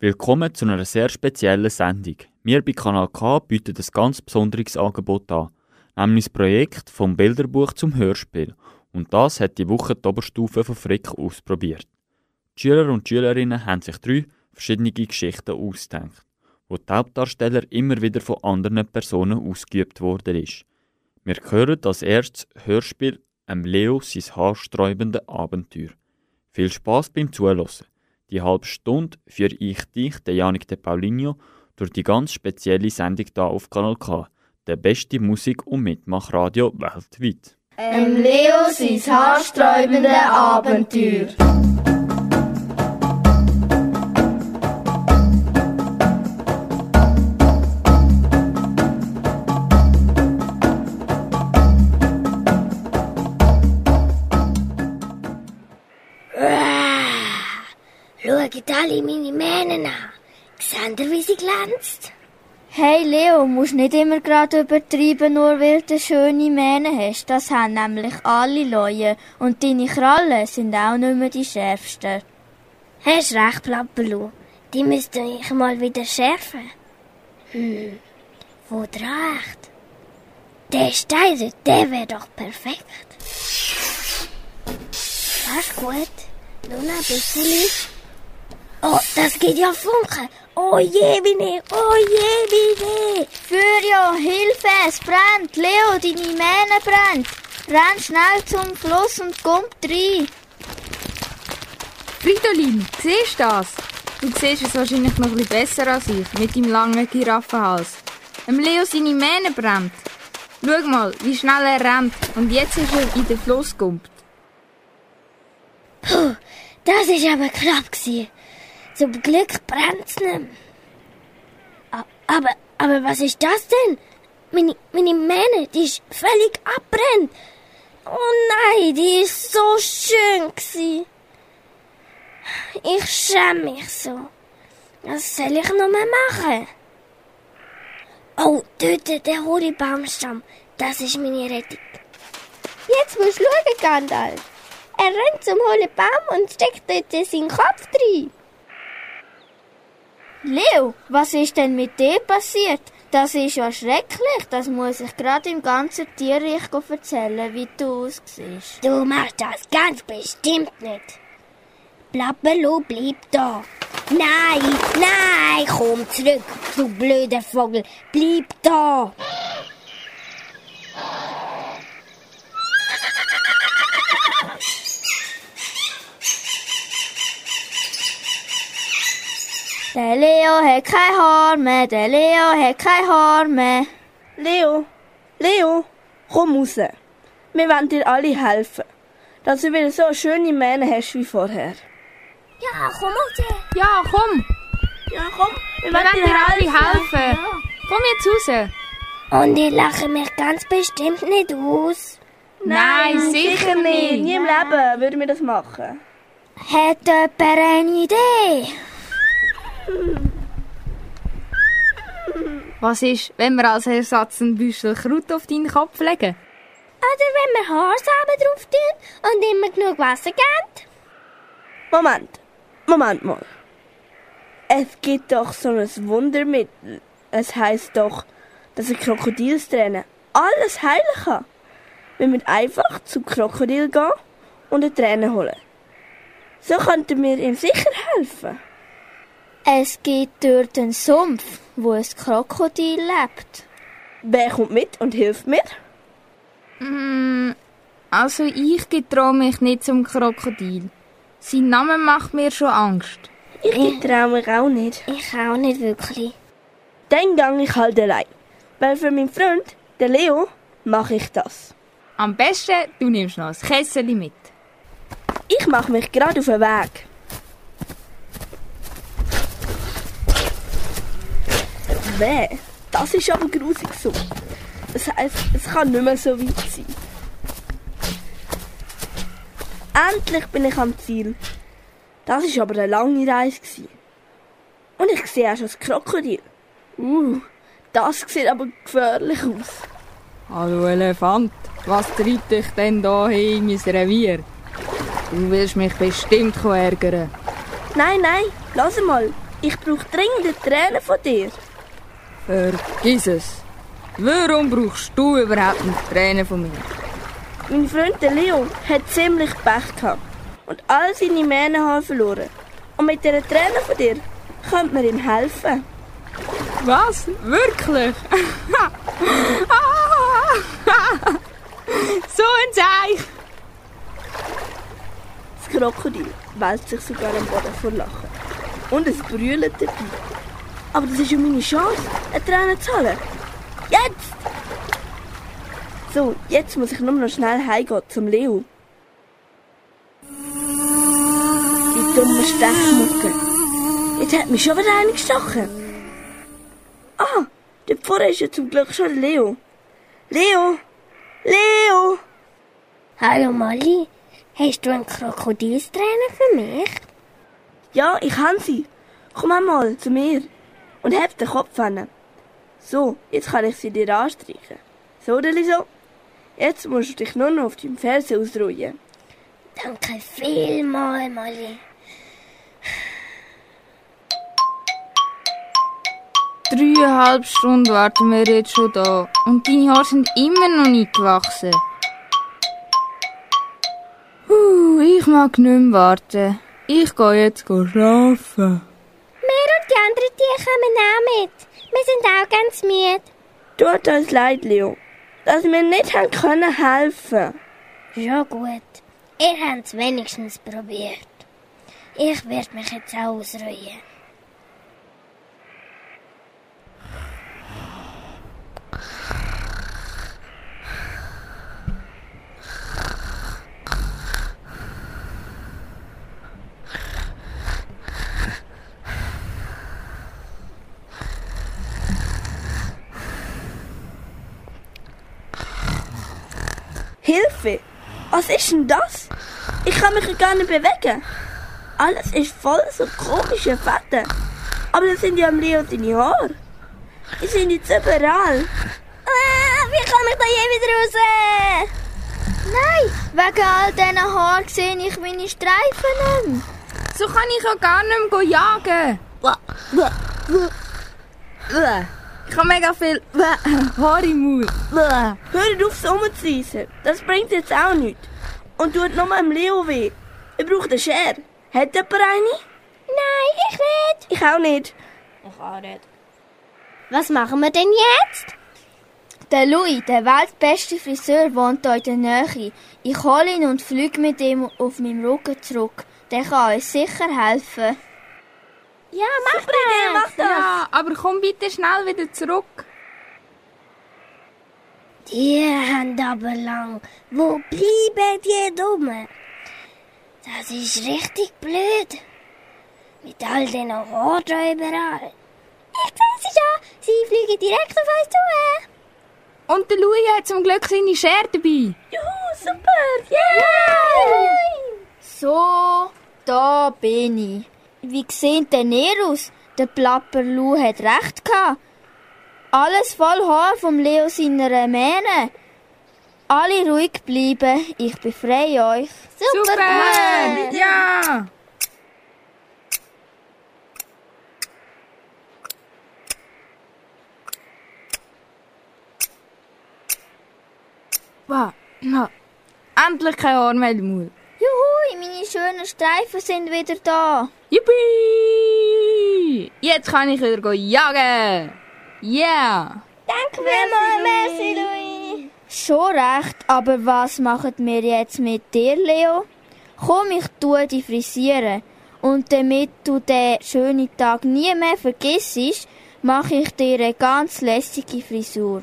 Willkommen zu einer sehr speziellen Sendung. Wir bei Kanal K bieten ein ganz besonderes Angebot an, nämlich das Projekt vom Bilderbuch zum Hörspiel. Und das hat die Woche die Oberstufe von Frick ausprobiert. Die Schüler und Schülerinnen haben sich drei verschiedene Geschichten ausgedacht, wo die Hauptdarsteller immer wieder von anderen Personen ausgeübt worden ist. Wir hören als erstes Hörspiel «Em Leo sein haarsträubende Abenteuer». Viel Spaß beim Zuhören. Die halbe Stunde führe ich dich, der Janik de Paulinho, durch die ganz spezielle Sendung hier auf Kanal K, der beste Musik- und Mitmachradio weltweit. Em Leo sein haarsträubende Abenteuer. Alle meine Mähne an. Seht ihr, wie sie glänzt? Hey Leo, musst nicht immer gerade übertreiben, nur weil du schöne Mähne hast. Das haben nämlich alle Leute. Und deine Krallen sind auch nicht mehr die schärfsten. Hast recht, Plappelu. Die müsste ich mal wieder schärfen. Hm, wo recht? Der Stein, der wäre doch perfekt. Das ist gut. Nur noch ein bisschen. Oh, das geht ja Funken. Oh je, Mine, oh je, Mine. Fürjo, Hilfe, es brennt. Leo, deine Mähne brennt. Renn schnell zum Fluss und komm rein. Fridolin, siehst du das? Du siehst es wahrscheinlich noch ein bisschen besser als ich, mit deinem langen Giraffenhals. Dem Leo seine Mähne brennt. Schau mal, wie schnell er rennt. Und jetzt ist er in den Fluss gekumpelt. Puh, das war aber knapp. Gewesen. Zum Glück brennt's nicht. Aber, aber was ist das denn? Meine, meine Mähne, die ist völlig abbrennt. Oh nein, die ist so schön gewesen. Ich schäme mich so. Was soll ich noch mehr machen? Oh, dort der hohe Baumstamm. Das ist meine Rettung. Jetzt musst du schauen, Gandalf. Er rennt zum hohlen Baum und steckt dort seinen Kopf rein. Leo, was ist denn mit dir passiert? Das ist ja schrecklich. Das muss ich gerade im ganzen Tierreich erzählen, wie du aussiehst. Du machst das ganz bestimmt nicht. Plappelo, bleib da. Nein, nein, komm zurück, du blöder Vogel. Bleib da. Der Leo hat kein Haar mehr, der Leo hat kein Haar mehr. Leo, Leo, komm raus. Wir wollen dir alle helfen, dass du wieder so schöne Mähne hast wie vorher. Ja, komm raus. Ja, komm. Ja, komm, wir, wir wollen dir alle helfen. Ja. Komm jetzt raus. Und ihr lachen mich ganz bestimmt nicht aus. Nein, Nein sicher, sicher nicht. Nie im Leben würden wir das machen. Hat jemand eine Idee? Was ist, wenn wir als Ersatz ein Büschel Kraut auf deinen Kopf legen? Oder wenn wir Haarsamen drauf tun und immer genug Wasser geben? Moment, Moment mal. Es gibt doch so ein Wundermittel. Es heißt doch, dass ein Krokodilsträne alles heilen kann. Wenn wir einfach zum Krokodil gehen und eine Träne holen. So könnten wir ihm sicher helfen. Es gibt dort einen Sumpf, wo ein Krokodil lebt. Wer kommt mit und hilft mir? Mm, also ich getraue mich nicht zum Krokodil. Sein Name macht mir schon Angst. Ich getraue mich auch nicht. Ich auch nicht wirklich. Dann gang ich halt allein. Weil für meinen Freund, den Leo, mache ich das. Am besten, du nimmst noch ein Kessel mit. Ich mache mich gerade auf den Weg. Weh, das ist aber grusig so. Das heisst, es kann nicht mehr so weit sein. Endlich bin ich am Ziel. Das war aber eine lange Reise. Und ich sehe auch schon das Krokodil. Uh, das sieht aber gefährlich aus. Hallo Elefant, was treibt dich denn da in mein Revier? Du willst mich bestimmt ärgern. Nein, nein, lass mal. Ich brauche dringend Tränen von dir. Vergiss es. Warum brauchst du überhaupt noch Tränen von mir? Mein Freund der Leo hat ziemlich Pech gehabt und all seine Mähnenhaare verloren. Und mit diesen Tränen von dir könnte man ihm helfen. Was? Wirklich? so ein Zeich! Das Krokodil wälzt sich sogar am Boden vor Lachen. Und es brüllt dabei. Aber das ist ja meine Chance, eine Träne zu holen. Jetzt! So, jetzt muss ich nur noch schnell heimgehen zum Leo. Die dumme Stechmucke. Jetzt hat mich schon wieder eine gestochen. Ah, dort vorne ist ja zum Glück schon Leo. Leo! Leo! Hallo Molly, hast du einen Krokodilstrainer für mich? Ja, ich kann sie. Komm einmal zu mir und heb den Kopf an. So, jetzt kann ich sie dir anstreichen. So, Deliso. Jetzt musst du dich nur noch auf deinem Fersen ausruhen. Danke vielmals, Molly. Dreieinhalb Stunden warten wir jetzt schon da. Und deine Haare sind immer noch nicht gewachsen. Uh, ich mag nicht mehr warten. Ich gehe jetzt schlafen. Wir und die anderen Tiere kommen auch mit. Wir sind auch ganz müde. Tut uns leid, Leo, dass wir nicht haben können helfen. Ja gut, ihr habt es wenigstens probiert. Ich werde mich jetzt auch ausruhen. Hilfe! Was ist denn das? Ich kann mich ja gar nicht bewegen. Alles ist voll so komische Fetten. Aber das sind ja am Leo seine Haare. Die sind jetzt überall. Ah, wie komme ich da je wieder raus? Nein, wegen all diesen Haaren sehe ich meine Streifen nicht mehr. So kann ich ja gar nicht mehr jagen. Ich habe mega viel Haare im Mund. Hör auf, so rumzureissen. Das bringt jetzt auch nichts. Und tut nur am Leo weh. Ich brauche eine Schere. Hat jemand eine? Nein, ich nicht. Ich auch nicht. Was machen wir denn jetzt? Der Louis, der weltbeste Friseur, wohnt hier in der Nähe. Ich hole ihn und fliege mit ihm auf meinem Rücken zurück. Der kann uns sicher helfen. Ja, mach Super Idee, mach das. Ja, aber komm bitte schnell wieder zurück. Die haben aber lang. Wo bleiben die dumm? Das ist richtig blöd. Mit all den Haaren überall. Ich sehe sie schon. Sie fliegen direkt auf uns zu. Und der Louis hat zum Glück seine Schere dabei. Juhu, super. Yay! So, da bin ich. Wie sieht denn ihr aus? Der Plapper Lou hat recht gehabt. Alles voll Haar vom Leo seiner Mähne. Alle ruhig bleiben, ich befreie euch. Super! Ja! Wow. Na, endlich kein Haar mehr im Mund. Juhu, meine schönen Streifen sind wieder da. Yippie! Jetzt kann ich wieder jagen. Yeah! Danke vielmals, merci, Louis. Schon recht, aber was machen wir jetzt mit dir, Leo? Komm, ich tue dich frisieren. Und damit du den schönen Tag nie mehr vergisst, mache ich dir eine ganz lässige Frisur.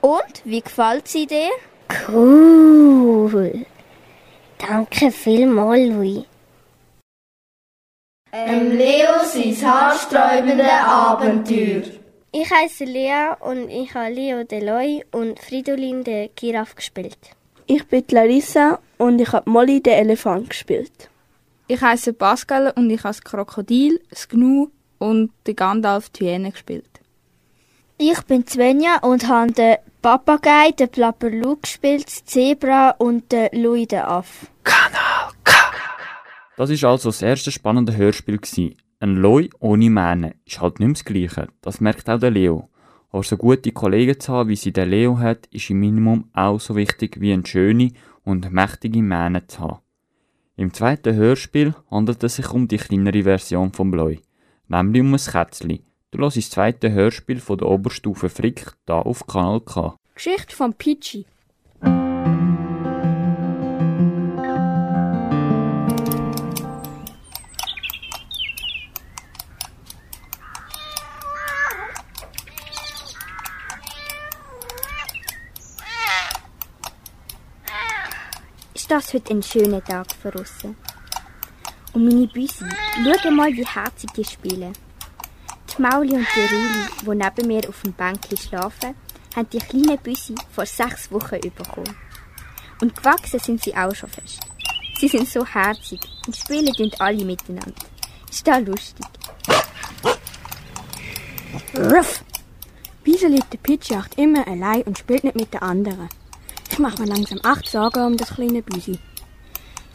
Und, wie gefällt sie dir? Cool. Danke vielmals, Louis. Im Leo sein haarsträubende Abenteuer. Ich heiße Lea und ich habe Leo Deloy und Fridolin der Giraffe gespielt. Ich bin Larissa und ich habe Molly den Elefant gespielt. Ich heiße Pascal und ich habe das Krokodil, das Gnu und den Gandalf die Hyäne gespielt. Ich bin Svenja und habe den Papagei, den Plapperlu gespielt, das Zebra und den Louis den Aff. Das ist also das erste spannende Hörspiel. Gewesen. Ein Loi ohne Mähne ist halt nicht mehr das Gleiche. Das merkt auch der Leo. Aber so gute Kollegen zu haben, wie sie der Leo hat, ist im Minimum auch so wichtig wie eine schöne und mächtige Mähne zu haben. Im zweiten Hörspiel handelt es sich um die kleinere Version vom Loi, nämlich um ein Kätzchen. Du hörst das zweite Hörspiel von der Oberstufe Frick da auf Kanal K. Geschichte von Pichi. Ist das heute ein schöner Tag für uns? Und meine Büsi, schau mal, wie herzig die spielen. Die Mauli und die Ruli, die neben mir auf dem Bänkchen schlafen, haben die kleinen Büsi vor sechs Wochen bekommen. Und gewachsen sind sie auch schon fest. Sie sind so herzig und spielen und alle miteinander. Ist das lustig? Ruff! Wieso lebt der Pitschjacht immer allein und spielt nicht mit den anderen? Ich mache mir langsam acht Sorgen um das kleine Büsi.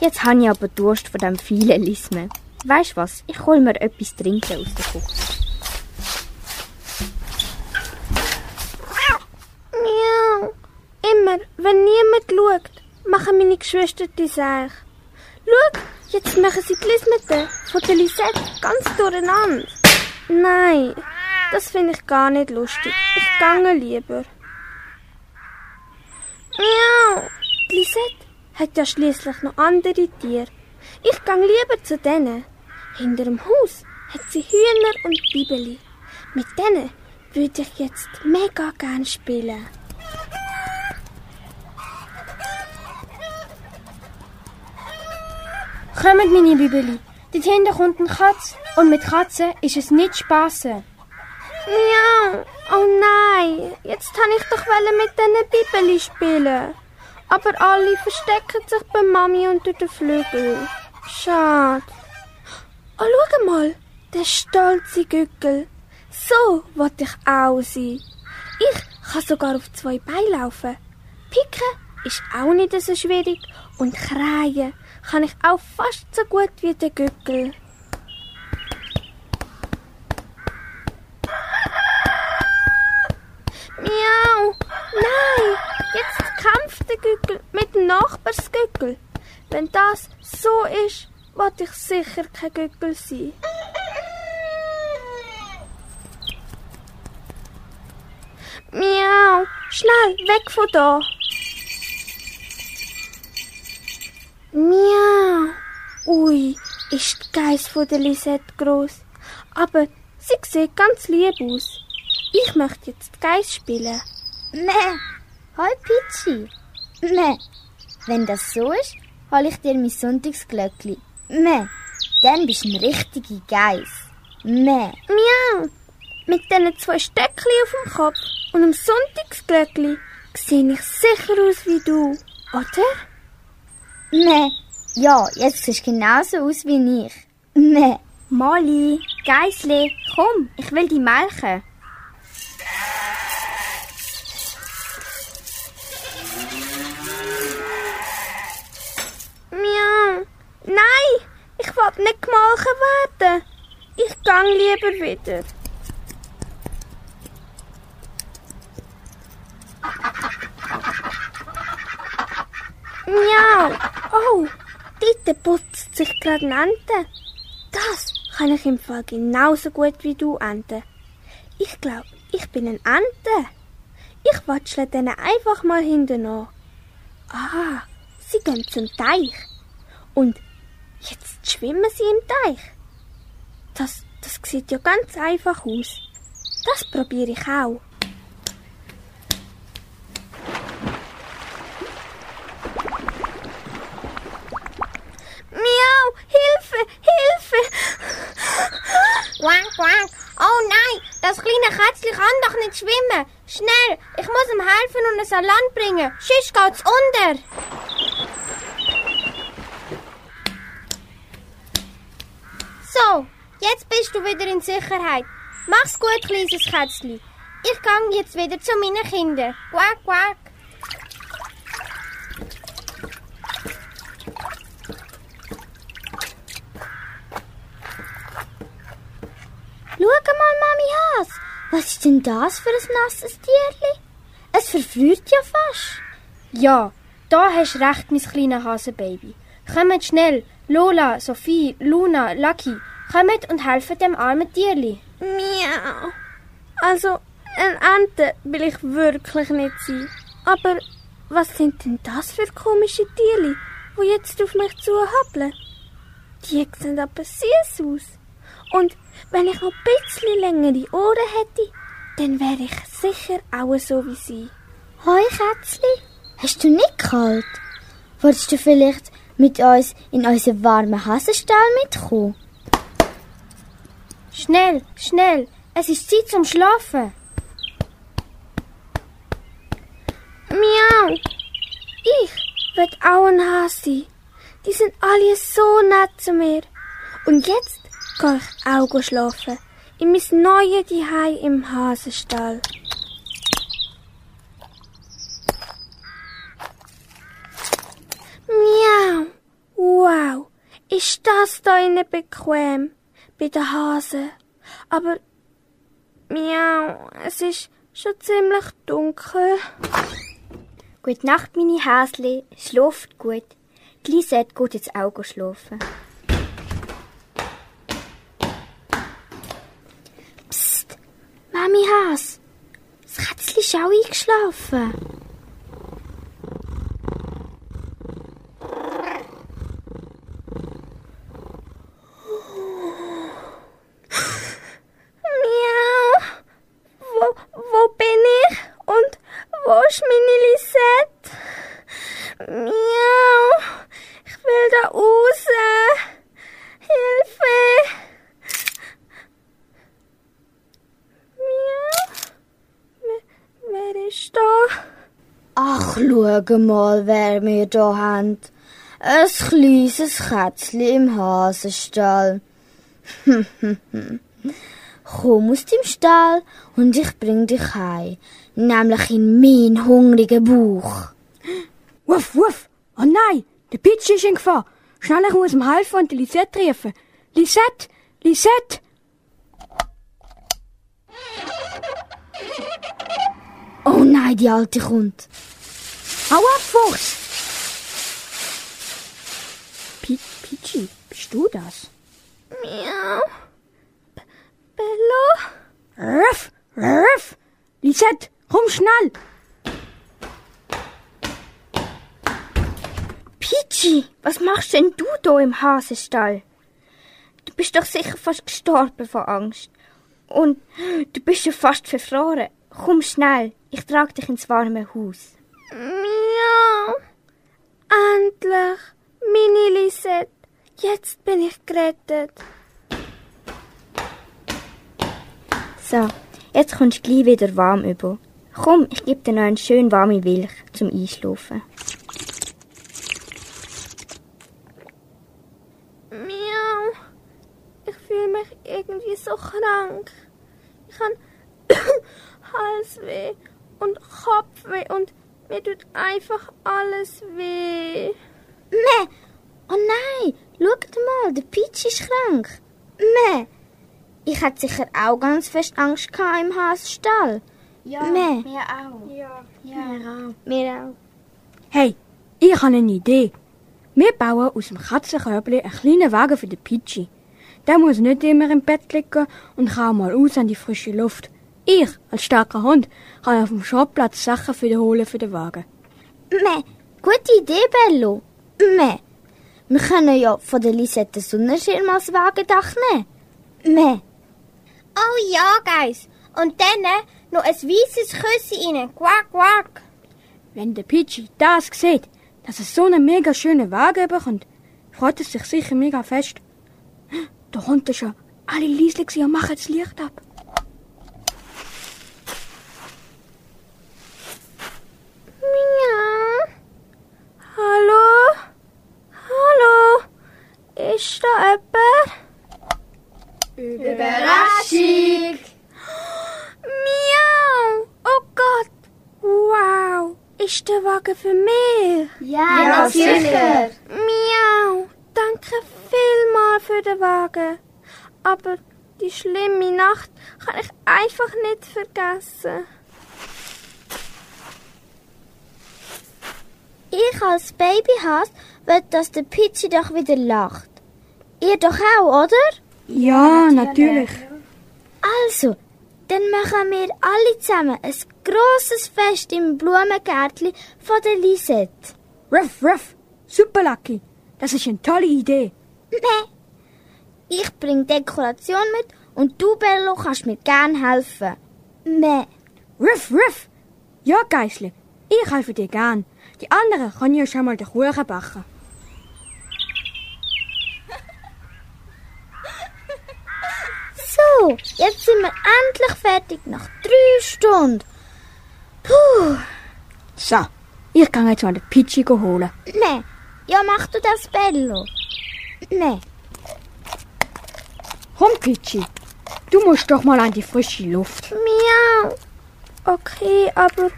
Jetzt habe ich aber Durst von dem vielen Lismen. Weißt was? Ich hol mir etwas trinken aus der Küche. Miau. Immer, wenn niemand schaut, machen meine Geschwister die Sache. Schau, jetzt machen sie die Lismete von der Lisette ganz durcheinander. Nein, das finde ich gar nicht lustig. Ich gange lieber. Miau. Die Lisette hat ja schließlich noch andere Tiere. Ich gang lieber zu denen. Hinter dem Haus hat sie Hühner und Bibeli. Mit denen würde ich jetzt mega gern spielen. Kommt, meine Bibeli. Dort hinten kommt eine Katze. Und mit Katzen ist es nicht spassen. Miau. Oh nein, jetzt kann ich doch mit diesen Bibeli spielen. Aber alle verstecken sich bei Mami unter den Flügeln. Schade. Oh, schau mal, der stolze Gückel. So wollte ich auch sein. Ich kann sogar auf zwei Beinen laufen. Picken ist auch nicht so schwierig und kreien kann ich auch fast so gut wie der Gückel. Miau! Nein! Jetzt kämpft der Gückel mit dem Nachbarsgückel. Wenn das so ist, wird ich sicher kein Gückel sein. Miau! Schnell, weg von da! Miau! Ui, ist die Geiss von der Lisette groß. Aber sie sieht ganz lieb aus. Ich möchte jetzt Geiss spielen. Meh. Hoi, Pitschi. Meh. Wenn das so ist, hol ich dir mein Sonntagsglöckli. Meh. Dann bist du ein richtiger Geiss. Meh. Miau! Mit diesen zwei Stöckli auf dem Kopf und einem Sonntagsglöckli sehe ich sicher aus wie du, oder? Meh. Ja, jetzt siehst du genauso aus wie ich. Meh. Molly, Geisli, komm, ich will die melken. Miau. Nein, ich will nicht gemolken werden. Ich gang lieber wieder. Miau. Oh, dort putzt sich gerade eine Ente. Das kann ich im Fall genauso gut wie du, Ente. Ich glaube, ich bin ein Ente. Ich watschle denen einfach mal hinterher. Ah, sie gehen zum Teich. Und jetzt schwimmen sie im Teich. Das, das sieht ja ganz einfach aus. Das probiere ich auch. Miau, Hilfe, Hilfe! Quack, quack. Oh nein, das kleine Kätzchen kann doch nicht schwimmen. Schnell, ich muss ihm helfen und es an Land bringen. Sonst geht's unter. So, jetzt bist du wieder in Sicherheit. Mach's gut, kleines Kätzchen. Ich gang jetzt wieder zu meinen Kindern. Quack, quack. Schau mal, Mami Has. Was ist denn das für ein nasses Tierli? Es verfriert ja fast. Ja, da hast recht, mein kleines Hasenbaby. Kommt schnell, Lola, Sophie, Luna, Lucky, kommt und helfen dem armen Tierli. Miau. Also, ein Ente will ich wirklich nicht sein. Aber was sind denn das für komische Tierli, wo jetzt auf mich zuhabbeln? Die sehen aber süß aus. Und wenn ich noch ein bisschen längere Ohren hätte, dann wäre ich sicher auch so wie sie. Hoi, Kätzli. Hast du nicht kalt? Wolltest du vielleicht mit uns in unseren warmen Hasenstall mitkommen? Schnell, schnell, es ist Zeit zum Schlafen. Miau. Ich will auch ein Hase sein. Die sind alle so nett zu mir. Und jetzt ich auch schlafen. In mein neues Zuhause im Hasenstall. Miau. Wow. Ist das da innen bequem? Bei den Hasen. Aber, miau, es ist schon ziemlich dunkel. Gute Nacht, meine Häsli. Schlaft gut. Die Lisette geht jetzt auch schlafen. Mami Has. Das Kätzchen ist auch eingeschlafen. Miau. Wo, wo bin ich? Und wo ist meine Lisette? Miau. Ich will da raus. Hilfe. Miau. Wer, wer ist da? Ach, schau mal, wer wir da haben. Ein kleines Kätzchen im Hasenstall. Komm aus dem Stall und ich bring dich heim. Nämlich in meinen hungrigen Bauch. Wuff, wuff. Oh nein, der Pitsch ist in Gefahr. Schnell, ich muss ihm helfen und die Lisette rufen. Lisette, Lisette. Oh nein, die Alte kommt. Hau ab, Fuchs! Pi Pitschi, bist du das? Miau. B Bello? Ruff, ruff! Lisette, komm schnell! Pitschi, was machst denn du da im Hasenstall? Du bist doch sicher fast gestorben vor Angst. Und du bist ja fast verfroren. Komm schnell, ich trage dich ins warme Haus. Miau. Endlich. Meine Lisette. Jetzt bin ich gerettet. So, jetzt kommst du gleich wieder warm über. Komm, ich gebe dir noch eine schön warme Milch zum Einschlafen. Miau. Ich fühle mich irgendwie so krank. Ich habe Halsweh und Kopfweh und mir tut einfach alles weh. Meh! Oh nein! Schaut mal, der Peach ist krank. Meh! Ich hatte sicher auch ganz fest Angst gehabt im Hasenstall. Ja, Meh. mir auch. Ja. Ja. Mir auch. Hey, ich habe eine Idee. Wir bauen aus dem Katzenkörbli einen kleinen Wagen für den Pitschi. Der muss nicht immer im Bett liegen und kann auch mal raus an die frische Luft. Ich, als starker Hund, kann auf dem Schrottplatz Sachen für den holen für den Wagen. Meh! Gute Idee, Bello. Meh! Wir können ja von der Lisette Sonnenschirm als Wagendach nehmen. Meh! Oh ja, Guys. Und dann noch ein weißes Küsschen rein. Quack, quack. Wenn der Pitschi das sieht, dass er so einen mega schönen Wagen bekommt, freut er sich sicher mega fest. Da er schon. Alle leislich und machen das Licht ab. Miau. Hallo? Hallo? Ist da jemand? Überraschung! Miau! Oh Gott! Wow! Ist der Wagen für mich? Ja, sicher! Miau! Danke vielmal für den Wagen. Aber Die schlimme Nacht kann ich einfach nicht vergessen. Ich als Babyhas will, dass der Pitschi doch wieder lacht. Ihr doch auch, oder? Ja, natürlich. Also, dann machen wir alle zusammen ein grosses Fest im Blumengärtli von der Lisette. Ruff, ruff. Super, Lucky. Das ist eine tolle Idee. Nee. Ich bring Dekoration mit und du, Bello, kannst mir gern helfen. Nee. Ruff, ruff. Ja, Geisle. Ich helfe dir gern. Die anderen können ja schon mal den Kuchen backen. So, jetzt sind wir endlich fertig nach drei Stunden. Puh. So, ich kann jetzt mal den Pitschi holen. Nee. Ja, mach du das, Bello. Nee. Komm, Pitschi. Du musst doch mal an die frische Luft. Miau. Okay, aber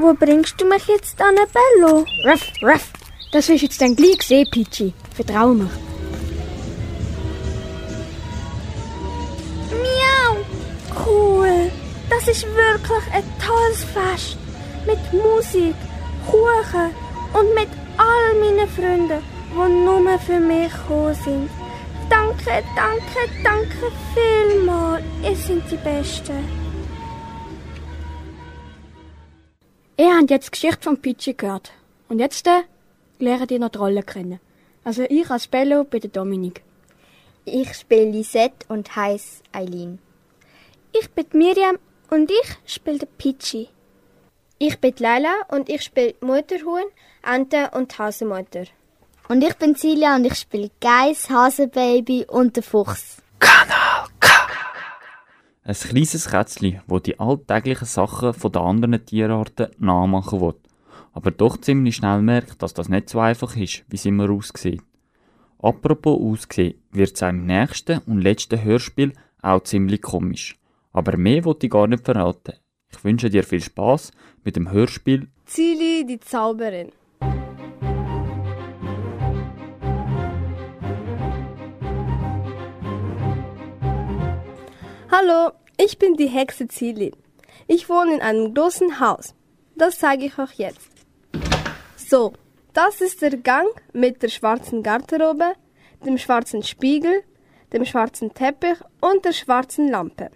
wo bringst du mich jetzt an, Bello? Ruff, ruff. Das wirst jetzt dann gleich sehen, Pitschi. Vertrau mir. Miau. Cool. Das ist wirklich ein tolles Fest. Mit Musik, Kuchen und mit all meinen Freunden, die nur für mich gekommen sind. Danke, danke, danke vielmals. Ihr seid die Besten. Ihr habt jetzt die Geschichte von Pitschi gehört. Und jetzt äh, lernt ihr noch die Rolle kennen. Also ich als Bello bin der Dominik. Ich spiele Lisette und heiße Eileen. Ich bin Miriam und ich spiele Pitschi. Ich bin Leila und ich spiele Mutterhuhn, Ente und Hasenmutter. Und ich bin Silja und ich spiele Geiss, Hasenbaby und der Fuchs. Ein kleines Kätzchen, wo die alltäglichen Sachen von den anderen Tierarten nachmachen will, aber doch ziemlich schnell merkt, dass das nicht so einfach ist, wie es immer aussieht. Apropos aussehen, wird es im nächsten und letzten Hörspiel auch ziemlich komisch. Aber mehr wollte ich gar nicht verraten. Ich wünsche dir viel Spaß mit dem Hörspiel Zili, die Zauberin. Hallo, ich bin die Hexe Zili. Ich wohne in einem großen Haus. Das zeige ich euch jetzt. So, das ist der Gang mit der schwarzen Garderobe, dem schwarzen Spiegel, dem schwarzen Teppich und der schwarzen Lampe.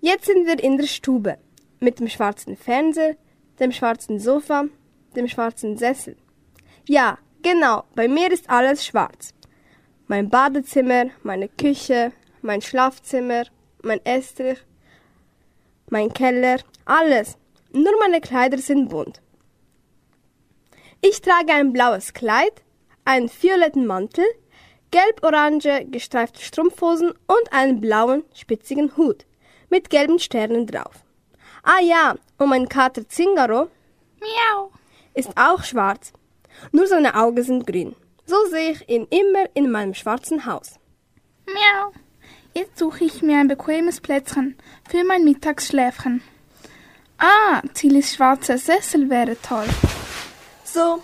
Jetzt sind wir in der Stube mit dem schwarzen Fernseher, dem schwarzen Sofa, dem schwarzen Sessel. Ja, genau, bei mir ist alles schwarz. Mein Badezimmer, meine Küche, mein Schlafzimmer, mein Estrich, mein Keller, alles. Nur meine Kleider sind bunt. Ich trage ein blaues Kleid, einen violetten Mantel, gelb-orange gestreifte Strumpfhosen und einen blauen, spitzigen Hut mit gelben Sternen drauf. Ah ja, und mein Kater Zingaro Miau. Ist auch schwarz. Nur seine Augen sind grün. So sehe ich ihn immer in meinem schwarzen Haus. Miau. Jetzt suche ich mir ein bequemes Plätzchen für mein Mittagsschläfchen. Ah, Zilis schwarzer Sessel wäre toll. So,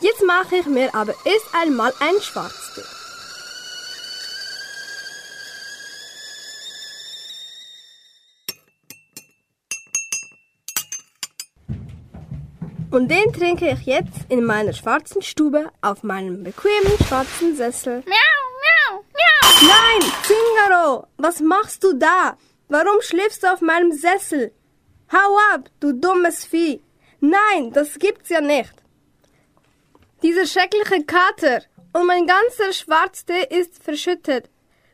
jetzt mache ich mir aber erst einmal ein Schwarztee. Und den trinke ich jetzt in meiner schwarzen Stube auf meinem bequemen schwarzen Sessel. Miau, miau, miau. Nein, Zingaro, was machst du da? Warum schläfst du auf meinem Sessel? Hau ab, du dummes Vieh. Nein, das gibt's ja nicht. Dieser schreckliche Kater und mein ganzer Schwarztee ist verschüttet.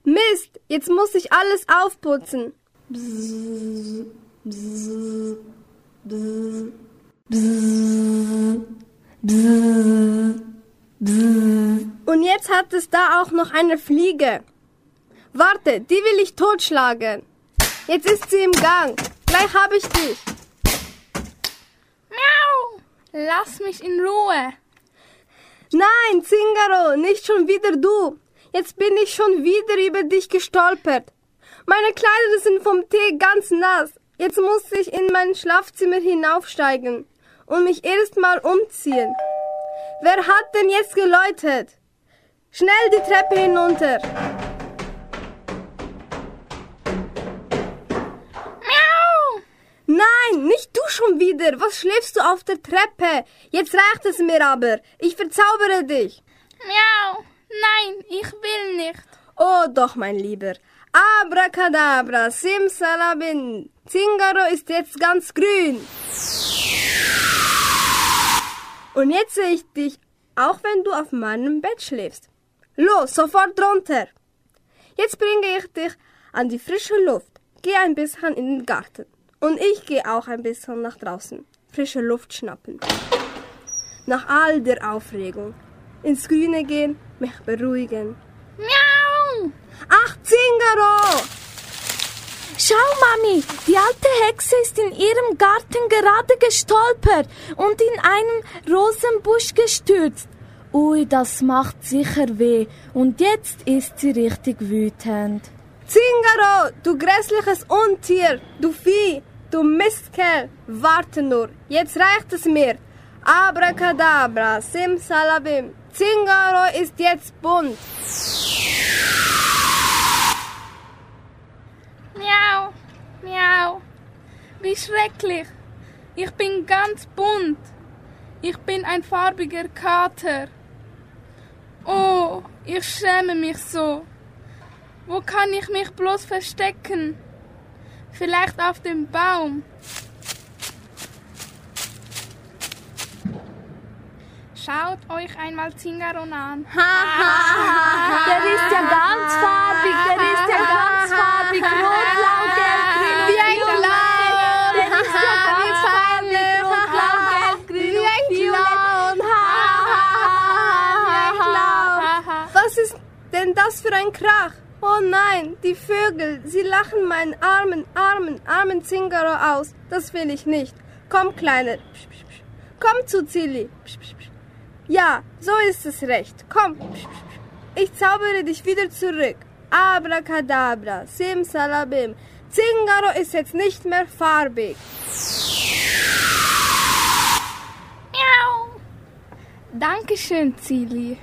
Mist, jetzt muss ich alles aufputzen. Bzz, bzz, bzz. Und jetzt hat es da auch noch eine Fliege. Warte, die will ich totschlagen. Jetzt ist sie im Gang. Gleich habe ich dich. Miau. Lass mich in Ruhe. Nein, Zingaro, nicht schon wieder du. Jetzt bin ich schon wieder über dich gestolpert. Meine Kleider sind vom Tee ganz nass. Jetzt muss ich in mein Schlafzimmer hinaufsteigen. Und mich erstmal umziehen. Wer hat denn jetzt geläutet? Schnell die Treppe hinunter. Miau! Nein, nicht du schon wieder. Was schläfst du auf der Treppe? Jetzt reicht es mir aber. Ich verzaubere dich. Miau! Nein, ich will nicht. Oh doch, mein Lieber. Abracadabra, simsalabim. Zingaro ist jetzt ganz grün. Und jetzt sehe ich dich, auch wenn du auf meinem Bett schläfst. Los, sofort runter. Jetzt bringe ich dich an die frische Luft. Geh ein bisschen in den Garten. Und ich gehe auch ein bisschen nach draußen. Frische Luft schnappen. Nach all der Aufregung. Ins Grüne gehen, mich beruhigen. Miau! Ach, Zingaro! Schau, Mami, die alte Hexe ist in ihrem Garten gerade gestolpert und in einen Rosenbusch gestürzt. Ui, das macht sicher weh. Und jetzt ist sie richtig wütend. Zingaro, du grässliches Untier, du Vieh, du Mistkerl, warte nur, jetzt reicht es mir. Abracadabra, simsalabim, Zingaro ist jetzt bunt. Miau! Miau! Wie schrecklich! Ich bin ganz bunt. Ich bin ein farbiger Kater. Oh, ich schäme mich so. Wo kann ich mich bloß verstecken? Vielleicht auf dem Baum. Schaut euch einmal Zingaron an. Der ist ja ganz farbig, der ist ja ganz farbig. Rot, Wie ein Clown. Ganz farbig. Rot, blau, gelb, grün, Wie ein Clown. Was ist denn das für ein Krach? Oh nein, die Vögel, sie lachen meinen armen, armen, armen Zingaro aus. Das will ich nicht. Komm, Kleiner. Psch, psch, psch. Komm zu Zilli. Ja, so ist es recht. Komm. Ich zaubere dich wieder zurück. Abracadabra, simsalabim. Zingaro ist jetzt nicht mehr farbig. Miau! Dankeschön, Zili.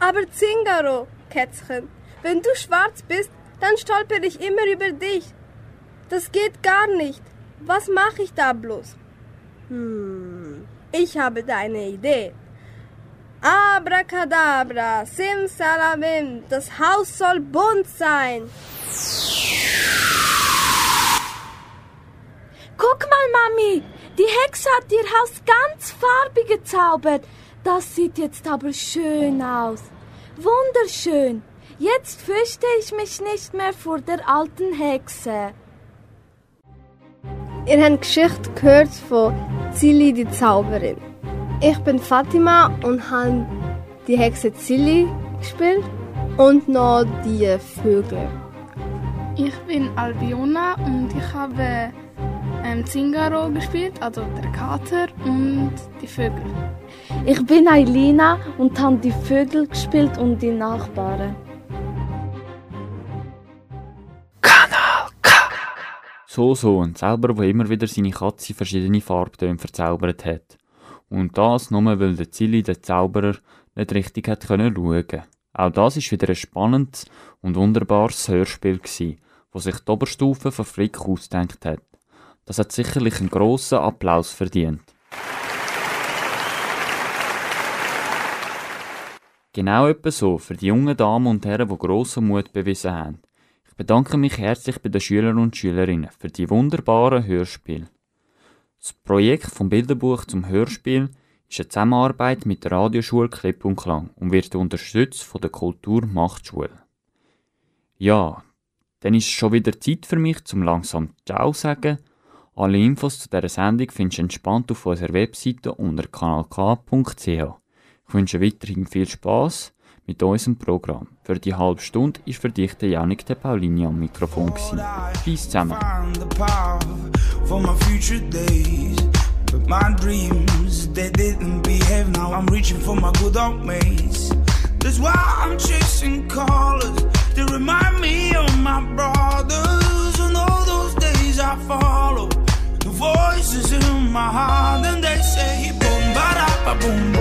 Aber Zingaro, Kätzchen, wenn du schwarz bist, dann stolper ich immer über dich. Das geht gar nicht. Was mache ich da bloß? Hm, ich habe da eine Idee. Abracadabra, simsalabim, das Haus soll bunt sein. Guck mal, Mami, die Hexe hat ihr Haus ganz farbig gezaubert. Das sieht jetzt aber schön aus. Wunderschön. Jetzt fürchte ich mich nicht mehr vor der alten Hexe. Ihr habt Geschichte gehört von Zilli die Zauberin. Ich bin Fatima und habe die Hexe Zilli gespielt und noch die Vögel. Ich bin Albiona und ich habe ähm, Zingaro gespielt, also der Kater und die Vögel. Ich bin Eilina und habe die Vögel gespielt und die Nachbarn. So, so, ein Zauberer, der immer wieder seine Katze in verschiedene Farbtöne verzaubert hat. Und das nur, weil der Zilli, der Zauberer, nicht richtig hat können schauen. Auch das ist wieder ein spannendes und wunderbares Hörspiel das sich die Oberstufe von Frick ausgedacht hat. Das hat sicherlich einen grossen Applaus verdient. Genau etwa so für die jungen Damen und Herren, die grossen Mut bewiesen haben. Ich bedanke mich herzlich bei den Schülern und Schülerinnen für die wunderbaren Hörspiele. Das Projekt vom Bilderbuch zum Hörspiel ist eine Zusammenarbeit mit der Radioschule Klipp und Klang und wird unterstützt von der Kulturmachtschule. Ja, dann ist es schon wieder Zeit für mich, zum langsam Ciao sagen. Alle Infos zu dieser Sendung findest du entspannt auf unserer Webseite unter kanalk.ch. Ich wünsche weiterhin viel Spaß mit unserem Programm. Für die halbe Stunde ist für dich der Janik de Paulini am Mikrofon. Peace zusammen. For my future days. But my dreams, they didn't behave. Now I'm reaching for my good old ways. That's why I'm chasing colors. They remind me of my brothers and all those days I followed. The voices in my heart and they say boom ba da ba boom